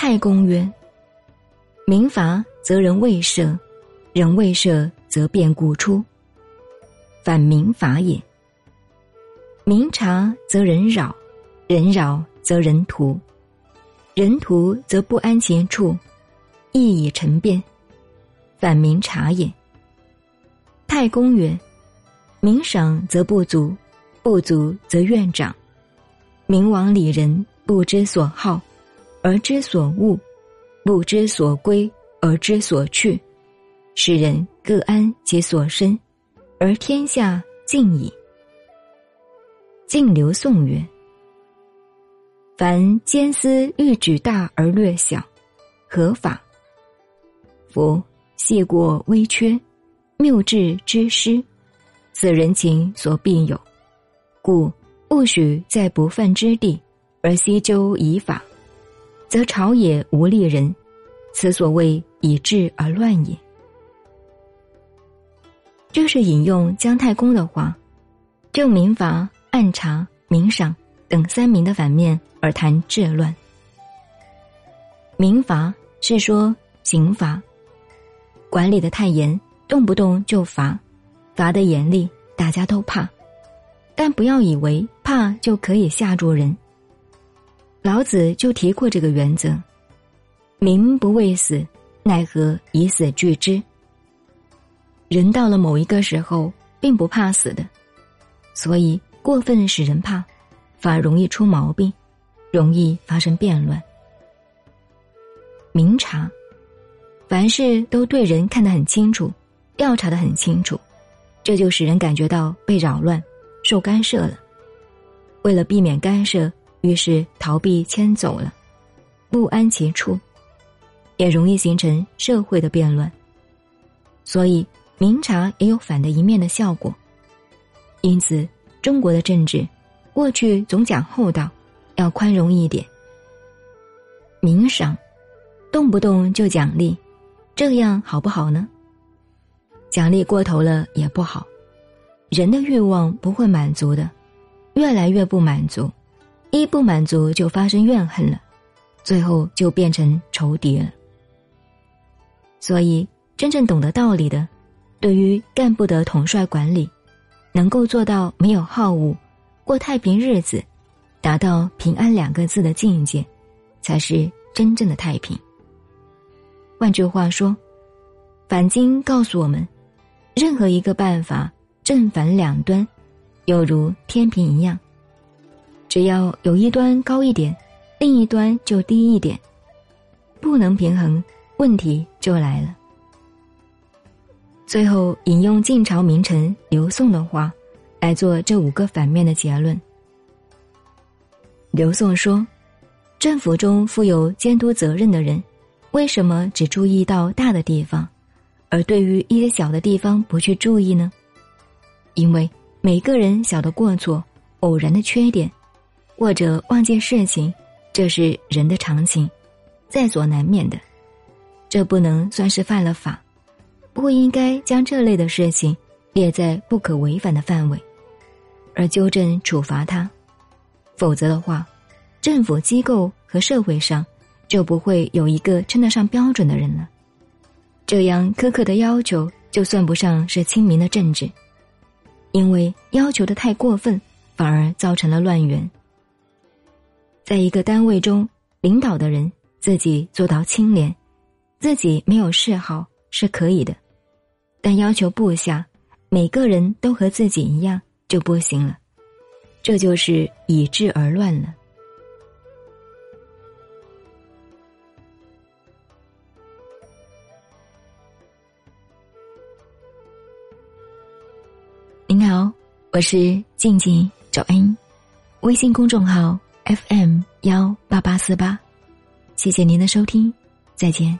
太公曰：“民伐则人未赦，人未赦则变故出，反民法也。民察则人扰，人扰则人图，人图则不安其处，亦以成变，反民察也。”太公曰：“民赏则不足，不足则怨长。民往礼人不知所好，而知所恶；不知所归，而知所去。使人各安其所身，而天下静矣。”晋刘宋曰：“凡奸私欲举大而略小，何法？夫细过微缺。”谬智之师，此人情所必有，故勿许在不犯之地而西周以法，则朝野无利人，此所谓以治而乱也。这是引用姜太公的话，就民罚、暗查、民赏等三民的反面而谈治乱。民罚是说刑罚，管理的太严。动不动就罚，罚的严厉，大家都怕。但不要以为怕就可以吓住人。老子就提过这个原则：民不畏死，奈何以死惧之？人到了某一个时候，并不怕死的，所以过分使人怕，反而容易出毛病，容易发生变乱。明察，凡事都对人看得很清楚。调查的很清楚，这就使人感觉到被扰乱、受干涉了。为了避免干涉，于是逃避迁走了，不安其处，也容易形成社会的变乱。所以明察也有反的一面的效果。因此，中国的政治过去总讲厚道，要宽容一点。明赏，动不动就奖励，这样好不好呢？奖励过头了也不好，人的欲望不会满足的，越来越不满足，一不满足就发生怨恨了，最后就变成仇敌了。所以，真正懂得道理的，对于干部的统帅管理，能够做到没有好恶，过太平日子，达到平安两个字的境界，才是真正的太平。换句话说，反经告诉我们。任何一个办法，正反两端，犹如天平一样。只要有一端高一点，另一端就低一点，不能平衡，问题就来了。最后引用晋朝名臣刘宋的话，来做这五个反面的结论。刘宋说：“政府中负有监督责任的人，为什么只注意到大的地方？”而对于一些小的地方不去注意呢？因为每个人小的过错、偶然的缺点，或者忘记事情，这是人的常情，在所难免的。这不能算是犯了法，不应该将这类的事情列在不可违反的范围，而纠正处罚他。否则的话，政府机构和社会上就不会有一个称得上标准的人了。这样苛刻的要求，就算不上是亲民的政治，因为要求的太过分，反而造成了乱源。在一个单位中，领导的人自己做到清廉，自己没有嗜好是可以的，但要求部下每个人都和自己一样就不行了，这就是以治而乱了。您好，我是静静找恩，微信公众号 FM 幺八八四八，谢谢您的收听，再见。